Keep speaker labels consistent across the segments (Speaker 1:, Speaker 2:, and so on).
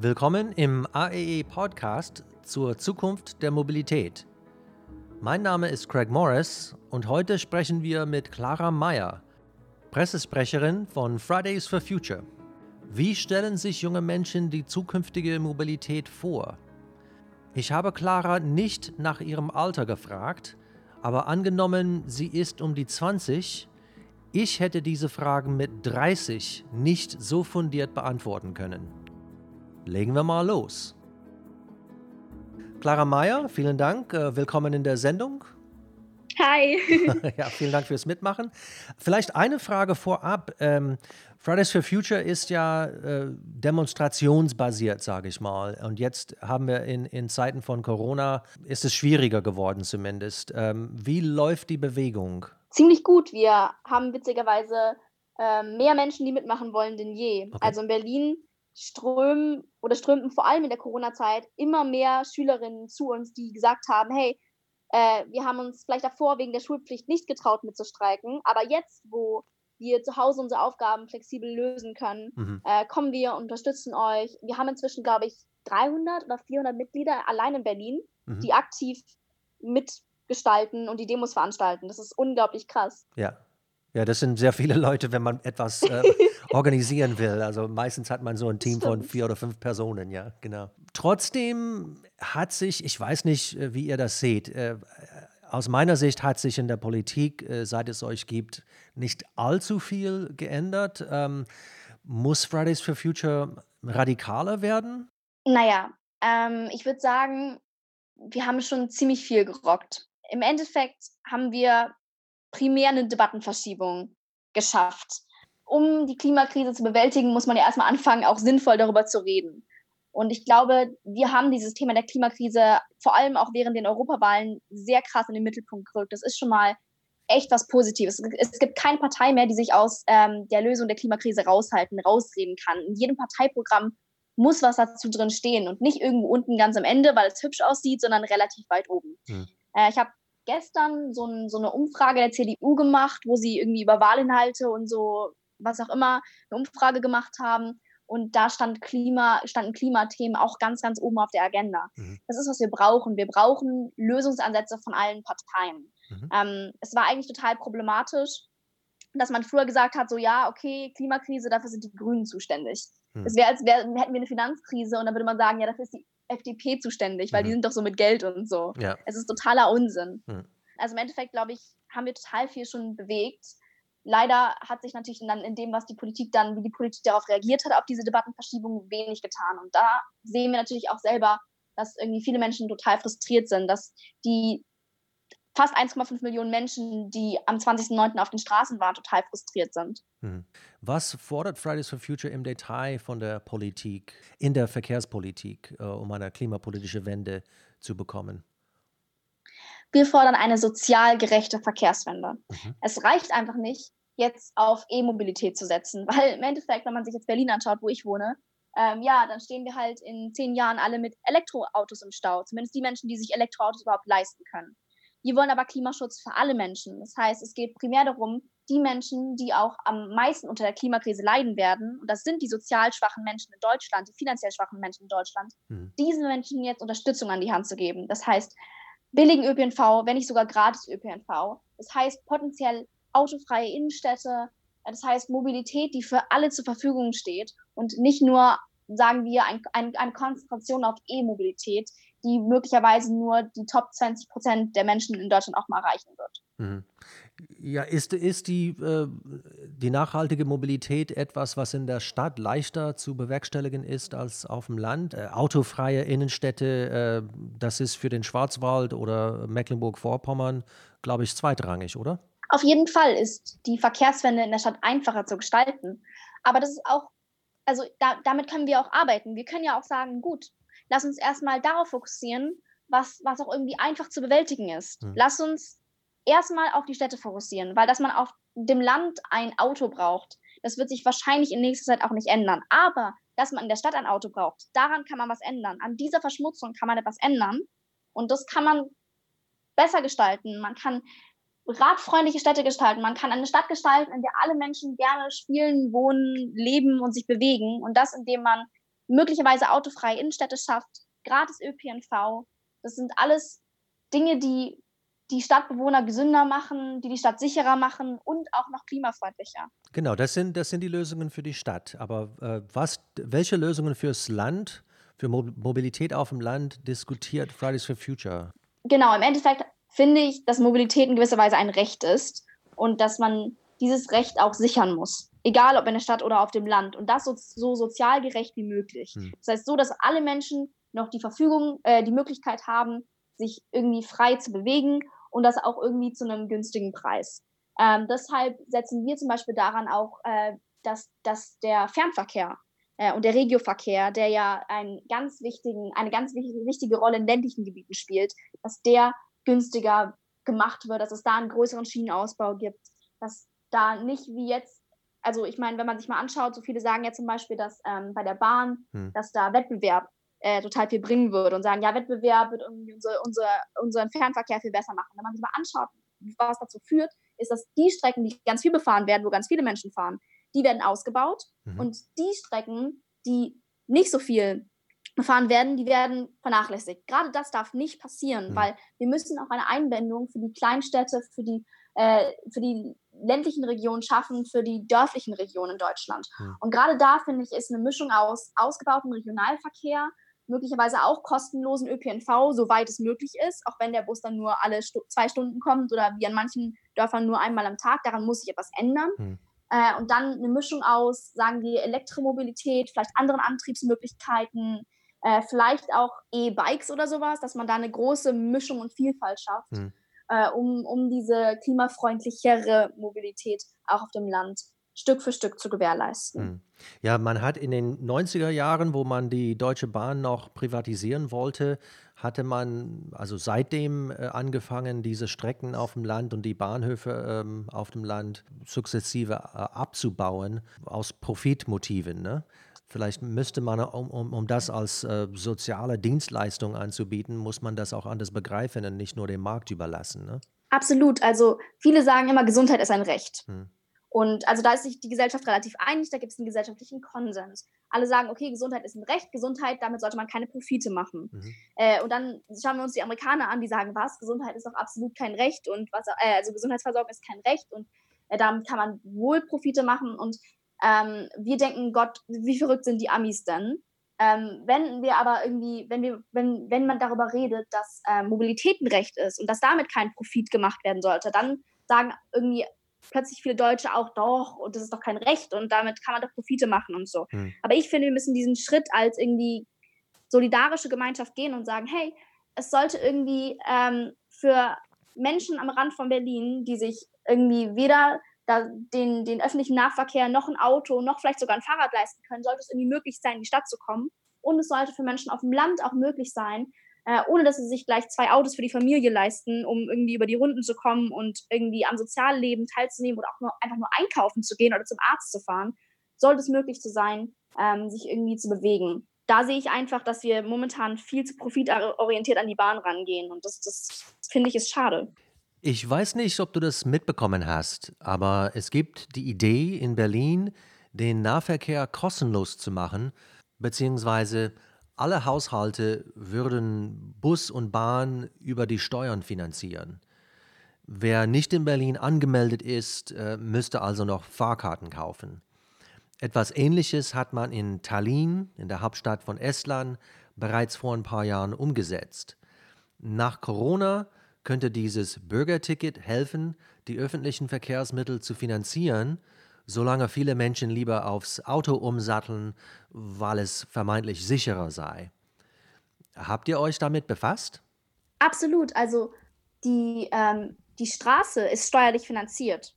Speaker 1: Willkommen im AEE Podcast zur Zukunft der Mobilität. Mein Name ist Craig Morris und heute sprechen wir mit Clara Meyer, Pressesprecherin von Fridays for Future. Wie stellen sich junge Menschen die zukünftige Mobilität vor? Ich habe Clara nicht nach ihrem Alter gefragt, aber angenommen, sie ist um die 20, ich hätte diese Fragen mit 30 nicht so fundiert beantworten können. Legen wir mal los. Clara Meyer, vielen Dank. Äh, willkommen in der Sendung.
Speaker 2: Hi.
Speaker 1: ja, vielen Dank fürs Mitmachen. Vielleicht eine Frage vorab. Ähm, Fridays for Future ist ja äh, demonstrationsbasiert, sage ich mal. Und jetzt haben wir in, in Zeiten von Corona, ist es schwieriger geworden zumindest. Ähm, wie läuft die Bewegung?
Speaker 2: Ziemlich gut. Wir haben witzigerweise äh, mehr Menschen, die mitmachen wollen, denn je. Okay. Also in Berlin strömen oder strömten vor allem in der Corona-Zeit immer mehr Schülerinnen zu uns, die gesagt haben, hey, äh, wir haben uns vielleicht davor wegen der Schulpflicht nicht getraut mitzustreiken, aber jetzt, wo wir zu Hause unsere Aufgaben flexibel lösen können, mhm. äh, kommen wir, unterstützen euch. Wir haben inzwischen, glaube ich, 300 oder 400 Mitglieder allein in Berlin, mhm. die aktiv mitgestalten und die Demos veranstalten. Das ist unglaublich krass.
Speaker 1: Ja, ja, das sind sehr viele Leute, wenn man etwas äh, organisieren will. Also meistens hat man so ein Team von vier oder fünf Personen, ja, genau. Trotzdem hat sich, ich weiß nicht, äh, wie ihr das seht, äh, aus meiner Sicht hat sich in der Politik, äh, seit es euch gibt, nicht allzu viel geändert. Ähm, muss Fridays for Future radikaler werden?
Speaker 2: Naja, ähm, ich würde sagen, wir haben schon ziemlich viel gerockt. Im Endeffekt haben wir primär eine Debattenverschiebung geschafft. Um die Klimakrise zu bewältigen, muss man ja erstmal anfangen, auch sinnvoll darüber zu reden. Und ich glaube, wir haben dieses Thema der Klimakrise vor allem auch während den Europawahlen sehr krass in den Mittelpunkt gerückt. Das ist schon mal echt was Positives. Es gibt keine Partei mehr, die sich aus ähm, der Lösung der Klimakrise raushalten, rausreden kann. In jedem Parteiprogramm muss was dazu drin stehen und nicht irgendwo unten ganz am Ende, weil es hübsch aussieht, sondern relativ weit oben. Hm. Äh, ich habe gestern so, ein, so eine Umfrage der CDU gemacht, wo sie irgendwie über Wahlinhalte und so, was auch immer, eine Umfrage gemacht haben. Und da stand Klima, standen Klimathemen auch ganz, ganz oben auf der Agenda. Mhm. Das ist, was wir brauchen. Wir brauchen Lösungsansätze von allen Parteien. Mhm. Ähm, es war eigentlich total problematisch, dass man früher gesagt hat, so ja, okay, Klimakrise, dafür sind die Grünen zuständig. Mhm. Es wäre, als wär, hätten wir eine Finanzkrise und dann würde man sagen, ja, dafür ist die FDP zuständig, weil mhm. die sind doch so mit Geld und so. Ja. Es ist totaler Unsinn. Mhm. Also im Endeffekt, glaube ich, haben wir total viel schon bewegt. Leider hat sich natürlich dann in dem, was die Politik dann, wie die Politik darauf reagiert hat, auf diese Debattenverschiebung wenig getan. Und da sehen wir natürlich auch selber, dass irgendwie viele Menschen total frustriert sind, dass die fast 1,5 Millionen Menschen, die am 20.09. auf den Straßen waren, total frustriert sind. Hm.
Speaker 1: Was fordert Fridays for Future im Detail von der Politik, in der Verkehrspolitik, äh, um eine klimapolitische Wende zu bekommen?
Speaker 2: Wir fordern eine sozial gerechte Verkehrswende. Mhm. Es reicht einfach nicht, jetzt auf E-Mobilität zu setzen, weil im Endeffekt, wenn man sich jetzt Berlin anschaut, wo ich wohne, ähm, ja, dann stehen wir halt in zehn Jahren alle mit Elektroautos im Stau. Zumindest die Menschen, die sich Elektroautos überhaupt leisten können. Wir wollen aber Klimaschutz für alle Menschen. Das heißt, es geht primär darum, die Menschen, die auch am meisten unter der Klimakrise leiden werden, und das sind die sozial schwachen Menschen in Deutschland, die finanziell schwachen Menschen in Deutschland, mhm. diesen Menschen jetzt Unterstützung an die Hand zu geben. Das heißt, billigen ÖPNV, wenn nicht sogar gratis ÖPNV. Das heißt, potenziell autofreie Innenstädte. Das heißt, Mobilität, die für alle zur Verfügung steht und nicht nur, sagen wir, ein, ein, eine Konzentration auf E-Mobilität, die möglicherweise nur die Top 20 Prozent der Menschen in Deutschland auch mal erreichen wird. Mhm.
Speaker 1: Ja, ist, ist die, äh, die nachhaltige Mobilität etwas, was in der Stadt leichter zu bewerkstelligen ist als auf dem Land? Äh, autofreie Innenstädte, äh, das ist für den Schwarzwald oder Mecklenburg-Vorpommern, glaube ich, zweitrangig, oder?
Speaker 2: Auf jeden Fall ist die Verkehrswende in der Stadt einfacher zu gestalten. Aber das ist auch, also da, damit können wir auch arbeiten. Wir können ja auch sagen, gut, lass uns erstmal darauf fokussieren, was, was auch irgendwie einfach zu bewältigen ist. Hm. Lass uns erstmal auf die Städte fokussieren, weil dass man auf dem Land ein Auto braucht, das wird sich wahrscheinlich in nächster Zeit auch nicht ändern. Aber dass man in der Stadt ein Auto braucht, daran kann man was ändern. An dieser Verschmutzung kann man etwas ändern. Und das kann man besser gestalten. Man kann radfreundliche Städte gestalten. Man kann eine Stadt gestalten, in der alle Menschen gerne spielen, wohnen, leben und sich bewegen. Und das, indem man möglicherweise autofreie Innenstädte schafft, gratis ÖPNV. Das sind alles Dinge, die die Stadtbewohner gesünder machen, die die Stadt sicherer machen und auch noch klimafreundlicher.
Speaker 1: Genau, das sind, das sind die Lösungen für die Stadt. Aber äh, was, welche Lösungen fürs Land, für Mo Mobilität auf dem Land diskutiert Fridays for Future?
Speaker 2: Genau, im Endeffekt finde ich, dass Mobilität in gewisser Weise ein Recht ist und dass man dieses Recht auch sichern muss. Egal ob in der Stadt oder auf dem Land. Und das so, so sozial gerecht wie möglich. Hm. Das heißt, so, dass alle Menschen noch die Verfügung, äh, die Möglichkeit haben, sich irgendwie frei zu bewegen und das auch irgendwie zu einem günstigen Preis. Ähm, deshalb setzen wir zum Beispiel daran auch, äh, dass, dass der Fernverkehr äh, und der Regioverkehr, der ja einen ganz wichtigen, eine ganz wichtige Rolle in ländlichen Gebieten spielt, dass der günstiger gemacht wird, dass es da einen größeren Schienenausbau gibt, dass da nicht wie jetzt, also ich meine, wenn man sich mal anschaut, so viele sagen ja zum Beispiel, dass ähm, bei der Bahn, hm. dass da Wettbewerb äh, total viel bringen würde und sagen, ja, Wettbewerb wird irgendwie unser, unser, unseren Fernverkehr viel besser machen. Wenn man sich mal anschaut, was dazu führt, ist, dass die Strecken, die ganz viel befahren werden, wo ganz viele Menschen fahren, die werden ausgebaut mhm. und die Strecken, die nicht so viel befahren werden, die werden vernachlässigt. Gerade das darf nicht passieren, mhm. weil wir müssen auch eine Einbindung für die Kleinstädte, für die, äh, für die ländlichen Regionen schaffen, für die dörflichen Regionen in Deutschland. Mhm. Und gerade da, finde ich, ist eine Mischung aus ausgebautem Regionalverkehr, möglicherweise auch kostenlosen ÖPNV, soweit es möglich ist, auch wenn der Bus dann nur alle Stu zwei Stunden kommt oder wie an manchen Dörfern nur einmal am Tag. Daran muss sich etwas ändern. Mhm. Äh, und dann eine Mischung aus, sagen wir, Elektromobilität, vielleicht anderen Antriebsmöglichkeiten, äh, vielleicht auch E-Bikes oder sowas, dass man da eine große Mischung und Vielfalt schafft, mhm. Äh, um, um diese klimafreundlichere Mobilität auch auf dem Land Stück für Stück zu gewährleisten. Hm.
Speaker 1: Ja, man hat in den 90er Jahren, wo man die Deutsche Bahn noch privatisieren wollte, hatte man also seitdem äh, angefangen, diese Strecken auf dem Land und die Bahnhöfe ähm, auf dem Land sukzessive äh, abzubauen aus Profitmotiven. Ne? Vielleicht müsste man, um, um, um das als äh, soziale Dienstleistung anzubieten, muss man das auch anders begreifen und nicht nur dem Markt überlassen. Ne?
Speaker 2: Absolut. Also viele sagen immer, Gesundheit ist ein Recht. Hm. Und also da ist sich die Gesellschaft relativ einig, da gibt es einen gesellschaftlichen Konsens. Alle sagen, okay, Gesundheit ist ein Recht, Gesundheit, damit sollte man keine Profite machen. Mhm. Äh, und dann schauen wir uns die Amerikaner an, die sagen, was, Gesundheit ist doch absolut kein Recht und was, äh, also Gesundheitsversorgung ist kein Recht und äh, damit kann man wohl Profite machen. Und ähm, wir denken, Gott, wie verrückt sind die Amis denn? Ähm, wenn wir aber irgendwie, wenn wir, wenn, wenn man darüber redet, dass äh, Mobilität ein Recht ist und dass damit kein Profit gemacht werden sollte, dann sagen irgendwie plötzlich viele Deutsche auch doch und das ist doch kein Recht und damit kann man doch Profite machen und so. Hm. Aber ich finde, wir müssen diesen Schritt als irgendwie solidarische Gemeinschaft gehen und sagen, hey, es sollte irgendwie ähm, für Menschen am Rand von Berlin, die sich irgendwie weder da den, den öffentlichen Nahverkehr noch ein Auto noch vielleicht sogar ein Fahrrad leisten können, sollte es irgendwie möglich sein, in die Stadt zu kommen. Und es sollte für Menschen auf dem Land auch möglich sein, äh, ohne dass sie sich gleich zwei Autos für die Familie leisten, um irgendwie über die Runden zu kommen und irgendwie am Sozialleben teilzunehmen oder auch nur einfach nur einkaufen zu gehen oder zum Arzt zu fahren, sollte es möglich zu sein, ähm, sich irgendwie zu bewegen. Da sehe ich einfach, dass wir momentan viel zu profitorientiert an die Bahn rangehen und das, das finde ich ist schade.
Speaker 1: Ich weiß nicht, ob du das mitbekommen hast, aber es gibt die Idee in Berlin, den Nahverkehr kostenlos zu machen, beziehungsweise alle Haushalte würden Bus und Bahn über die Steuern finanzieren. Wer nicht in Berlin angemeldet ist, äh, müsste also noch Fahrkarten kaufen. Etwas Ähnliches hat man in Tallinn, in der Hauptstadt von Estland, bereits vor ein paar Jahren umgesetzt. Nach Corona könnte dieses Bürgerticket helfen, die öffentlichen Verkehrsmittel zu finanzieren solange viele Menschen lieber aufs Auto umsatteln, weil es vermeintlich sicherer sei. Habt ihr euch damit befasst?
Speaker 2: Absolut. Also die, ähm, die Straße ist steuerlich finanziert,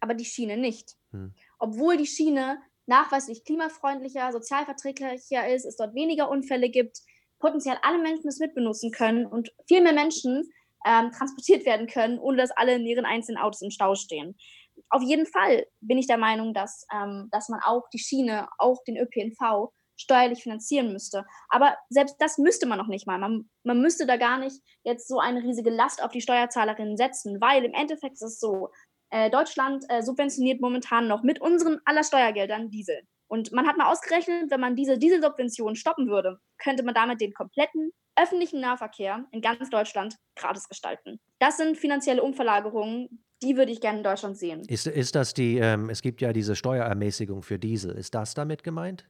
Speaker 2: aber die Schiene nicht. Hm. Obwohl die Schiene nachweislich klimafreundlicher, sozialverträglicher ist, es dort weniger Unfälle gibt, potenziell alle Menschen es mitbenutzen können und viel mehr Menschen ähm, transportiert werden können, ohne dass alle in ihren einzelnen Autos im Stau stehen auf jeden Fall bin ich der Meinung, dass, ähm, dass man auch die Schiene, auch den ÖPNV steuerlich finanzieren müsste. Aber selbst das müsste man noch nicht mal. Man, man müsste da gar nicht jetzt so eine riesige Last auf die Steuerzahlerinnen setzen, weil im Endeffekt ist es so, äh, Deutschland äh, subventioniert momentan noch mit unseren aller Steuergeldern Diesel. Und man hat mal ausgerechnet, wenn man diese Dieselsubventionen stoppen würde, könnte man damit den kompletten öffentlichen Nahverkehr in ganz Deutschland gratis gestalten. Das sind finanzielle Umverlagerungen, die würde ich gerne in Deutschland sehen.
Speaker 1: Ist, ist das die, ähm, es gibt ja diese Steuerermäßigung für Diesel. Ist das damit gemeint?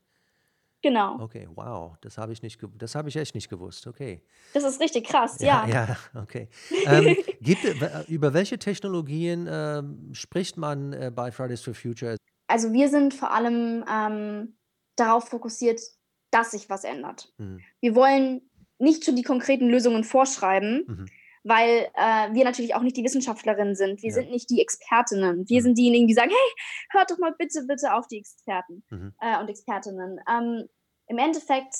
Speaker 2: Genau.
Speaker 1: Okay, wow, das habe ich nicht, das habe ich echt nicht gewusst. Okay.
Speaker 2: Das ist richtig krass, ja.
Speaker 1: Ja, ja okay. ähm, gibt, über welche Technologien ähm, spricht man äh, bei Fridays for Future?
Speaker 2: Also wir sind vor allem ähm, darauf fokussiert, dass sich was ändert. Mhm. Wir wollen nicht schon die konkreten Lösungen vorschreiben, mhm. weil äh, wir natürlich auch nicht die Wissenschaftlerinnen sind. Wir ja. sind nicht die Expertinnen. Wir mhm. sind diejenigen, die sagen, hey, hört doch mal bitte, bitte auf die Experten mhm. äh, und Expertinnen. Ähm, Im Endeffekt,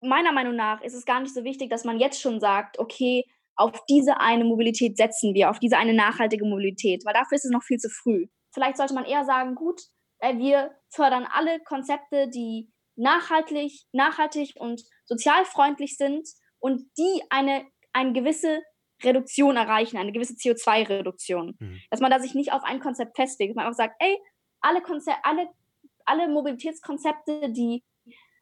Speaker 2: meiner Meinung nach, ist es gar nicht so wichtig, dass man jetzt schon sagt, okay, auf diese eine Mobilität setzen wir, auf diese eine nachhaltige Mobilität, weil dafür ist es noch viel zu früh. Vielleicht sollte man eher sagen, gut, wir fördern alle Konzepte, die nachhaltig, nachhaltig und sozialfreundlich sind und die eine, eine gewisse Reduktion erreichen, eine gewisse CO2-Reduktion. Mhm. Dass man da sich nicht auf ein Konzept festlegt, dass man einfach sagt, ey, alle, Konzep alle, alle Mobilitätskonzepte, die,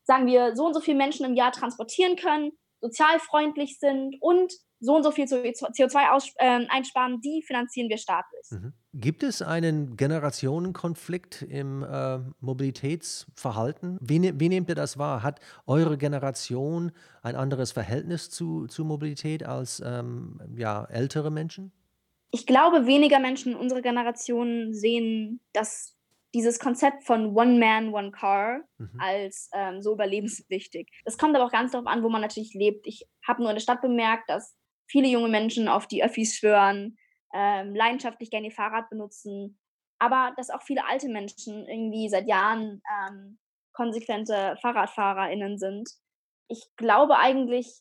Speaker 2: sagen wir, so und so viele Menschen im Jahr transportieren können, sozialfreundlich sind und so und so viel CO2 äh, einsparen, die finanzieren wir staatlich.
Speaker 1: Mhm. Gibt es einen Generationenkonflikt im äh, Mobilitätsverhalten? Wie, ne wie, nehmt ihr das wahr? Hat eure Generation ein anderes Verhältnis zu, zu Mobilität als ähm, ja, ältere Menschen?
Speaker 2: Ich glaube, weniger Menschen in unserer Generation sehen das dieses Konzept von One Man, One Car mhm. als ähm, so überlebenswichtig. Das kommt aber auch ganz darauf an, wo man natürlich lebt. Ich habe nur in der Stadt bemerkt, dass viele junge Menschen auf die Öffis schwören, ähm, leidenschaftlich gerne ihr Fahrrad benutzen, aber dass auch viele alte Menschen irgendwie seit Jahren ähm, konsequente FahrradfahrerInnen sind. Ich glaube eigentlich,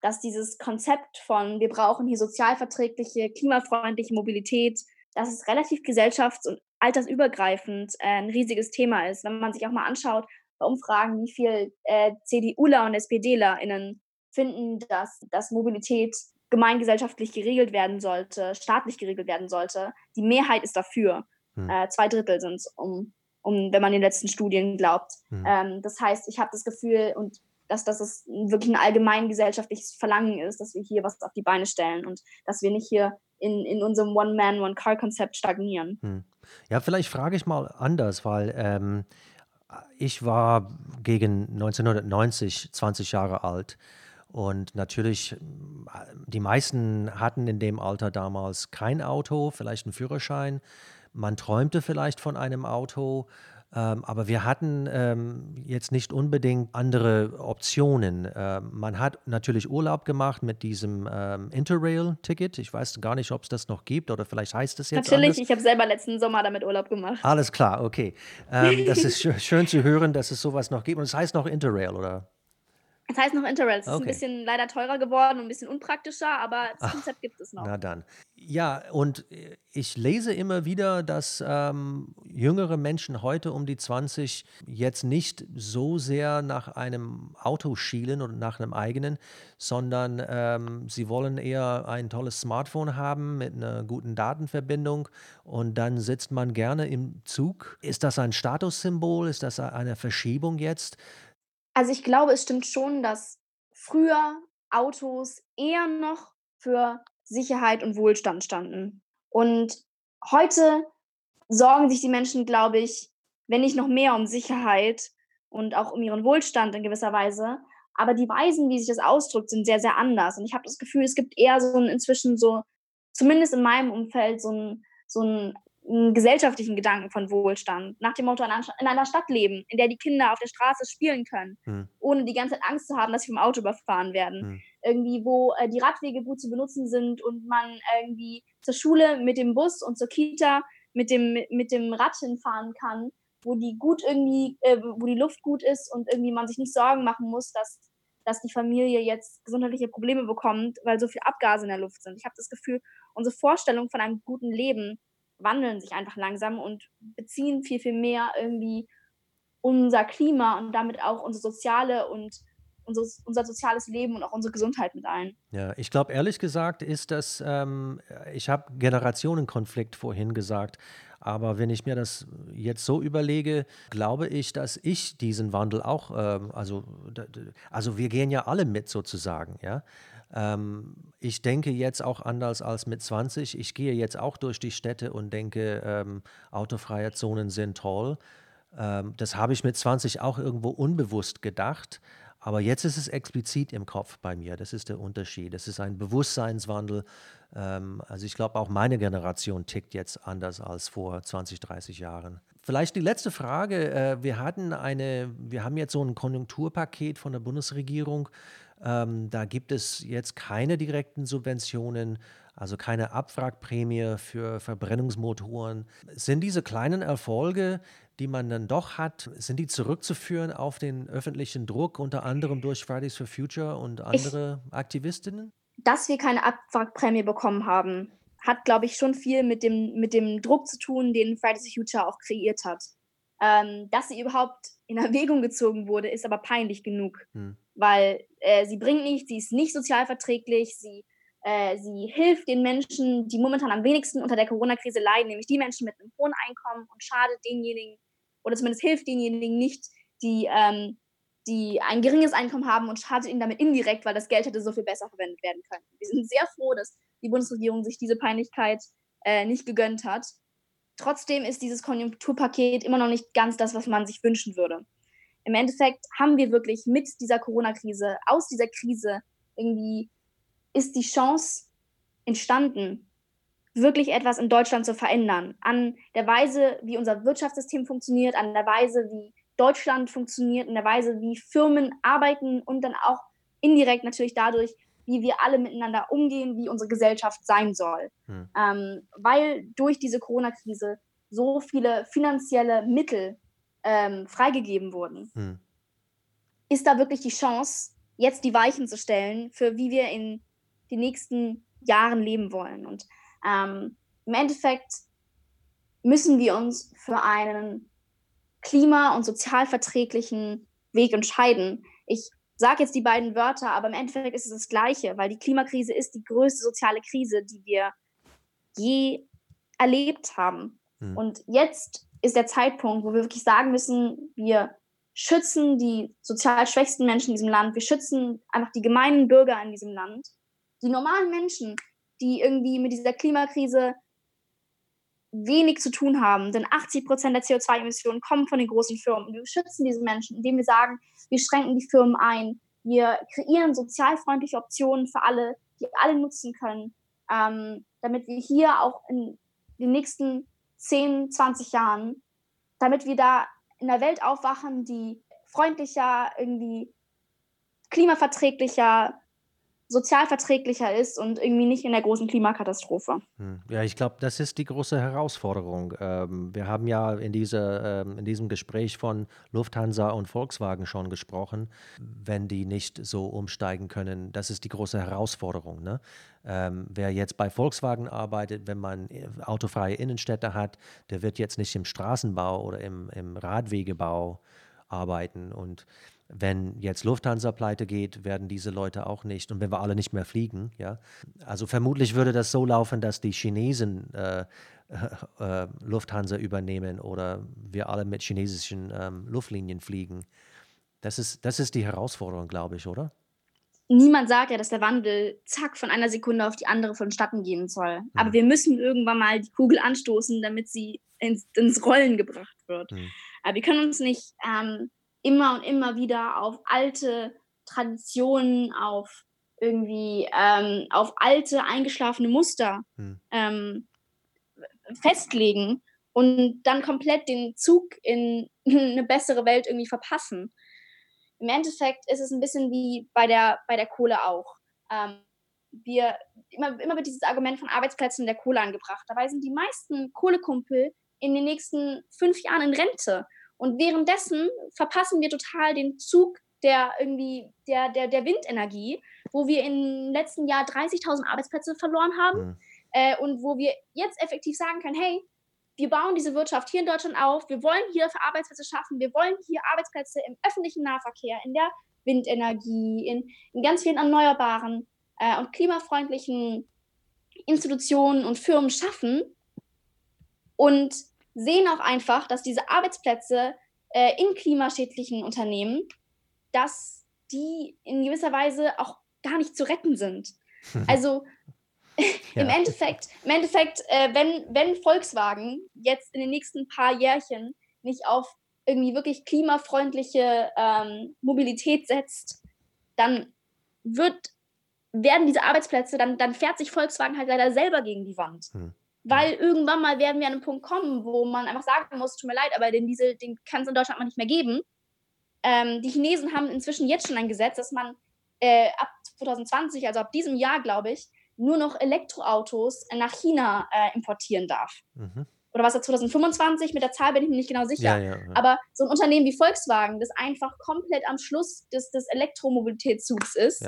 Speaker 2: dass dieses Konzept von wir brauchen hier sozialverträgliche, klimafreundliche Mobilität, dass es relativ gesellschafts- und altersübergreifend äh, ein riesiges Thema ist. Wenn man sich auch mal anschaut bei Umfragen, wie viel äh, CDUler und SPDlerInnen finden, dass, dass Mobilität gemeingesellschaftlich geregelt werden sollte, staatlich geregelt werden sollte. Die Mehrheit ist dafür. Hm. Äh, zwei Drittel sind es, um, um, wenn man den letzten Studien glaubt. Hm. Ähm, das heißt, ich habe das Gefühl, und dass, dass es wirklich ein allgemein gesellschaftliches Verlangen ist, dass wir hier was auf die Beine stellen und dass wir nicht hier in, in unserem One-Man, One-Car-Konzept stagnieren. Hm.
Speaker 1: Ja, vielleicht frage ich mal anders, weil ähm, ich war gegen 1990 20 Jahre alt und natürlich, die meisten hatten in dem Alter damals kein Auto, vielleicht einen Führerschein. Man träumte vielleicht von einem Auto, ähm, aber wir hatten ähm, jetzt nicht unbedingt andere Optionen. Ähm, man hat natürlich Urlaub gemacht mit diesem ähm, Interrail-Ticket. Ich weiß gar nicht, ob es das noch gibt oder vielleicht heißt es jetzt.
Speaker 2: Natürlich,
Speaker 1: anders.
Speaker 2: ich habe selber letzten Sommer damit Urlaub gemacht.
Speaker 1: Alles klar, okay. Ähm, das ist sch schön zu hören, dass es sowas noch gibt. Und es heißt noch Interrail, oder?
Speaker 2: Es heißt noch Interrail. Es ist ein bisschen leider teurer geworden und ein bisschen unpraktischer, aber das
Speaker 1: Ach,
Speaker 2: Konzept gibt es noch.
Speaker 1: Na dann. Ja, und ich lese immer wieder, dass ähm, jüngere Menschen heute um die 20 jetzt nicht so sehr nach einem Auto schielen oder nach einem eigenen, sondern ähm, sie wollen eher ein tolles Smartphone haben mit einer guten Datenverbindung und dann sitzt man gerne im Zug. Ist das ein Statussymbol? Ist das eine Verschiebung jetzt?
Speaker 2: Also ich glaube, es stimmt schon, dass früher Autos eher noch für Sicherheit und Wohlstand standen. Und heute sorgen sich die Menschen, glaube ich, wenn nicht noch mehr um Sicherheit und auch um ihren Wohlstand in gewisser Weise. Aber die Weisen, wie sich das ausdrückt, sind sehr, sehr anders. Und ich habe das Gefühl, es gibt eher so ein inzwischen so, zumindest in meinem Umfeld, so ein, so ein einen gesellschaftlichen Gedanken von Wohlstand, nach dem Motto in einer Stadt leben, in der die Kinder auf der Straße spielen können, hm. ohne die ganze Zeit Angst zu haben, dass sie vom Auto überfahren werden. Hm. Irgendwie, wo äh, die Radwege gut zu benutzen sind und man irgendwie zur Schule mit dem Bus und zur Kita mit dem, mit dem Rad hinfahren kann, wo die gut irgendwie, äh, wo die Luft gut ist und irgendwie man sich nicht Sorgen machen muss, dass, dass die Familie jetzt gesundheitliche Probleme bekommt, weil so viel Abgase in der Luft sind. Ich habe das Gefühl, unsere Vorstellung von einem guten Leben wandeln sich einfach langsam und beziehen viel, viel mehr irgendwie unser Klima und damit auch unsere soziale und unser, unser soziales Leben und auch unsere Gesundheit mit ein.
Speaker 1: Ja, ich glaube, ehrlich gesagt ist das, ähm, ich habe Generationenkonflikt vorhin gesagt, Aber wenn ich mir das jetzt so überlege, glaube ich, dass ich diesen Wandel auch, ähm, also, also wir gehen ja alle mit sozusagen, ja. Ähm, ich denke jetzt auch anders als mit 20. Ich gehe jetzt auch durch die Städte und denke, ähm, autofreie Zonen sind toll. Ähm, das habe ich mit 20 auch irgendwo unbewusst gedacht. Aber jetzt ist es explizit im Kopf bei mir. Das ist der Unterschied. Das ist ein Bewusstseinswandel. Ähm, also ich glaube, auch meine Generation tickt jetzt anders als vor 20, 30 Jahren. Vielleicht die letzte Frage. Äh, wir hatten eine, wir haben jetzt so ein Konjunkturpaket von der Bundesregierung. Ähm, da gibt es jetzt keine direkten Subventionen, also keine Abwrackprämie für Verbrennungsmotoren. Sind diese kleinen Erfolge die man dann doch hat, sind die zurückzuführen auf den öffentlichen Druck, unter anderem durch Fridays for Future und andere ich, Aktivistinnen?
Speaker 2: Dass wir keine Abwrackprämie bekommen haben, hat, glaube ich, schon viel mit dem, mit dem Druck zu tun, den Fridays for Future auch kreiert hat. Ähm, dass sie überhaupt in Erwägung gezogen wurde, ist aber peinlich genug, hm. weil äh, sie bringt nichts, sie ist nicht sozialverträglich, sie äh, sie hilft den Menschen, die momentan am wenigsten unter der Corona-Krise leiden, nämlich die Menschen mit einem hohen Einkommen und schadet denjenigen, oder zumindest hilft denjenigen nicht, die, ähm, die ein geringes Einkommen haben und schadet ihnen damit indirekt, weil das Geld hätte so viel besser verwendet werden können. Wir sind sehr froh, dass die Bundesregierung sich diese Peinlichkeit äh, nicht gegönnt hat. Trotzdem ist dieses Konjunkturpaket immer noch nicht ganz das, was man sich wünschen würde. Im Endeffekt haben wir wirklich mit dieser Corona-Krise, aus dieser Krise irgendwie ist die Chance entstanden, wirklich etwas in Deutschland zu verändern. An der Weise, wie unser Wirtschaftssystem funktioniert, an der Weise, wie Deutschland funktioniert, an der Weise, wie Firmen arbeiten und dann auch indirekt natürlich dadurch, wie wir alle miteinander umgehen, wie unsere Gesellschaft sein soll. Hm. Ähm, weil durch diese Corona-Krise so viele finanzielle Mittel ähm, freigegeben wurden, hm. ist da wirklich die Chance, jetzt die Weichen zu stellen, für wie wir in den nächsten Jahren leben wollen. Und ähm, Im Endeffekt müssen wir uns für einen klima- und sozialverträglichen Weg entscheiden. Ich sage jetzt die beiden Wörter, aber im Endeffekt ist es das Gleiche, weil die Klimakrise ist die größte soziale Krise, die wir je erlebt haben. Hm. Und jetzt ist der Zeitpunkt, wo wir wirklich sagen müssen, wir schützen die sozial schwächsten Menschen in diesem Land, wir schützen einfach die gemeinen Bürger in diesem Land. Die normalen Menschen, die irgendwie mit dieser Klimakrise wenig zu tun haben, denn 80 Prozent der CO2-Emissionen kommen von den großen Firmen. Wir schützen diese Menschen, indem wir sagen, wir schränken die Firmen ein, wir kreieren sozialfreundliche Optionen für alle, die alle nutzen können, ähm, damit wir hier auch in den nächsten 10, 20 Jahren, damit wir da in der Welt aufwachen, die freundlicher, irgendwie klimaverträglicher, sozialverträglicher ist und irgendwie nicht in der großen Klimakatastrophe.
Speaker 1: Hm. Ja, ich glaube, das ist die große Herausforderung. Ähm, wir haben ja in, diese, ähm, in diesem Gespräch von Lufthansa und Volkswagen schon gesprochen, wenn die nicht so umsteigen können. Das ist die große Herausforderung. Ne? Ähm, wer jetzt bei Volkswagen arbeitet, wenn man äh, autofreie Innenstädte hat, der wird jetzt nicht im Straßenbau oder im, im Radwegebau arbeiten und wenn jetzt Lufthansa pleite geht, werden diese Leute auch nicht. Und wenn wir alle nicht mehr fliegen, ja. Also vermutlich würde das so laufen, dass die Chinesen äh, äh, Lufthansa übernehmen oder wir alle mit chinesischen ähm, Luftlinien fliegen. Das ist, das ist die Herausforderung, glaube ich, oder?
Speaker 2: Niemand sagt ja, dass der Wandel zack von einer Sekunde auf die andere vonstatten gehen soll. Mhm. Aber wir müssen irgendwann mal die Kugel anstoßen, damit sie ins, ins Rollen gebracht wird. Mhm. Aber wir können uns nicht ähm, immer und immer wieder auf alte Traditionen, auf irgendwie ähm, auf alte eingeschlafene Muster hm. ähm, festlegen und dann komplett den Zug in eine bessere Welt irgendwie verpassen. Im Endeffekt ist es ein bisschen wie bei der, bei der Kohle auch. Ähm, wir, immer, immer wird dieses Argument von Arbeitsplätzen der Kohle angebracht. Dabei sind die meisten Kohlekumpel in den nächsten fünf Jahren in Rente. Und währenddessen verpassen wir total den Zug der irgendwie der, der, der Windenergie, wo wir im letzten Jahr 30.000 Arbeitsplätze verloren haben mhm. äh, und wo wir jetzt effektiv sagen können, hey, wir bauen diese Wirtschaft hier in Deutschland auf, wir wollen hier für Arbeitsplätze schaffen, wir wollen hier Arbeitsplätze im öffentlichen Nahverkehr, in der Windenergie, in, in ganz vielen erneuerbaren äh, und klimafreundlichen Institutionen und Firmen schaffen. Und sehen auch einfach, dass diese Arbeitsplätze äh, in klimaschädlichen Unternehmen, dass die in gewisser Weise auch gar nicht zu retten sind. Also ja. im Endeffekt, im Endeffekt äh, wenn, wenn Volkswagen jetzt in den nächsten paar Jährchen nicht auf irgendwie wirklich klimafreundliche ähm, Mobilität setzt, dann wird, werden diese Arbeitsplätze, dann, dann fährt sich Volkswagen halt leider selber gegen die Wand. Hm. Weil irgendwann mal werden wir an einen Punkt kommen, wo man einfach sagen muss, tut mir leid, aber den Diesel, den kann es in Deutschland mal nicht mehr geben. Ähm, die Chinesen haben inzwischen jetzt schon ein Gesetz, dass man äh, ab 2020, also ab diesem Jahr, glaube ich, nur noch Elektroautos nach China äh, importieren darf. Mhm. Oder was er 2025, mit der Zahl bin ich mir nicht genau sicher. Ja, ja, ja. Aber so ein Unternehmen wie Volkswagen, das einfach komplett am Schluss des, des Elektromobilitätszugs ist,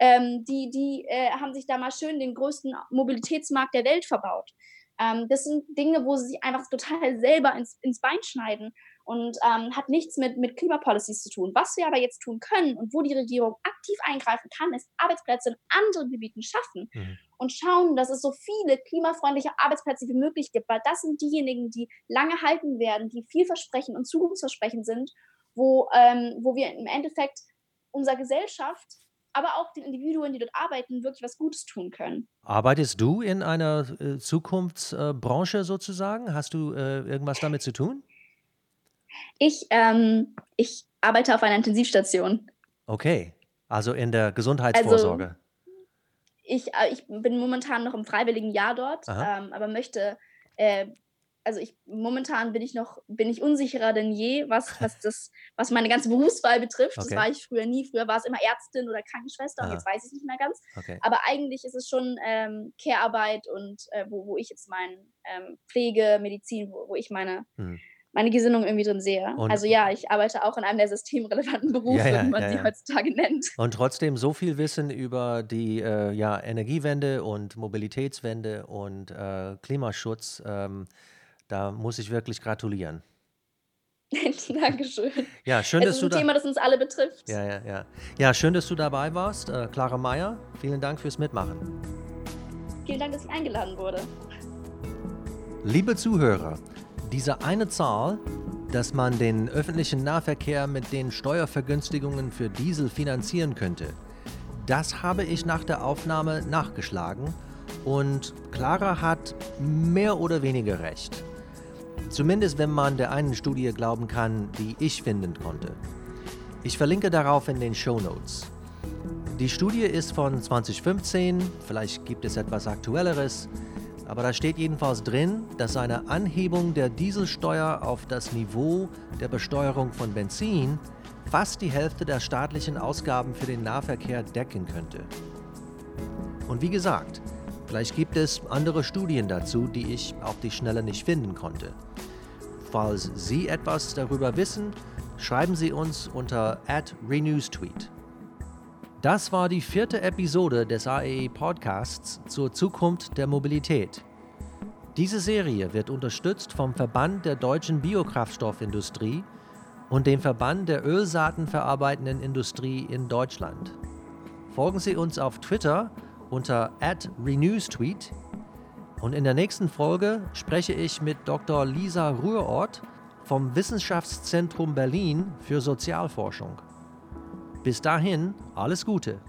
Speaker 2: ähm, die, die äh, haben sich da mal schön den größten Mobilitätsmarkt der Welt verbaut. Ähm, das sind Dinge, wo sie sich einfach total selber ins, ins Bein schneiden und ähm, hat nichts mit, mit Klimapolicies zu tun. Was wir aber jetzt tun können und wo die Regierung aktiv eingreifen kann, ist Arbeitsplätze in anderen Gebieten schaffen mhm. und schauen, dass es so viele klimafreundliche Arbeitsplätze wie möglich gibt, weil das sind diejenigen, die lange halten werden, die vielversprechend und zukunftsversprechend sind, wo, ähm, wo wir im Endeffekt unserer Gesellschaft aber auch den Individuen, die dort arbeiten, wirklich was Gutes tun können.
Speaker 1: Arbeitest du in einer äh, Zukunftsbranche sozusagen? Hast du äh, irgendwas damit zu tun?
Speaker 2: Ich, ähm, ich arbeite auf einer Intensivstation.
Speaker 1: Okay, also in der Gesundheitsvorsorge. Also,
Speaker 2: ich, äh, ich bin momentan noch im freiwilligen Jahr dort, ähm, aber möchte, äh, also ich momentan bin ich noch, bin ich unsicherer denn je, was, was das, was meine ganze Berufswahl betrifft. Okay. Das war ich früher nie. Früher war es immer Ärztin oder Krankenschwester Aha. und jetzt weiß ich es nicht mehr ganz. Okay. Aber eigentlich ist es schon ähm, Care-Arbeit und äh, wo, wo ich jetzt meine ähm, Pflege, Medizin, wo, wo ich meine hm meine Gesinnung irgendwie drin sehe. Und also ja, ich arbeite auch in einem der systemrelevanten Berufe, ja, ja, wie man ja, sie heutzutage nennt.
Speaker 1: Und trotzdem so viel Wissen über die äh, ja, Energiewende und Mobilitätswende und äh, Klimaschutz, ähm, da muss ich wirklich gratulieren.
Speaker 2: Dankeschön.
Speaker 1: Ja, schön, es dass
Speaker 2: ist ein Thema, das uns alle betrifft.
Speaker 1: Ja, ja, ja. Ja, schön, dass du dabei warst. Äh, Clara Meyer, vielen Dank fürs Mitmachen.
Speaker 2: Vielen Dank, dass ich eingeladen wurde.
Speaker 1: Liebe Zuhörer, diese eine Zahl, dass man den öffentlichen Nahverkehr mit den Steuervergünstigungen für Diesel finanzieren könnte, das habe ich nach der Aufnahme nachgeschlagen und Clara hat mehr oder weniger recht. Zumindest wenn man der einen Studie glauben kann, die ich finden konnte. Ich verlinke darauf in den Show Notes. Die Studie ist von 2015, vielleicht gibt es etwas Aktuelleres, aber da steht jedenfalls drin, dass eine Anhebung der Dieselsteuer auf das Niveau der Besteuerung von Benzin fast die Hälfte der staatlichen Ausgaben für den Nahverkehr decken könnte. Und wie gesagt, vielleicht gibt es andere Studien dazu, die ich auf die Schnelle nicht finden konnte. Falls Sie etwas darüber wissen, schreiben Sie uns unter @renewstweet. Das war die vierte Episode des AEE Podcasts zur Zukunft der Mobilität. Diese Serie wird unterstützt vom Verband der deutschen Biokraftstoffindustrie und dem Verband der Ölsaatenverarbeitenden Industrie in Deutschland. Folgen Sie uns auf Twitter unter @renewstweet und in der nächsten Folge spreche ich mit Dr. Lisa Rührort vom Wissenschaftszentrum Berlin für Sozialforschung. Bis dahin, alles Gute.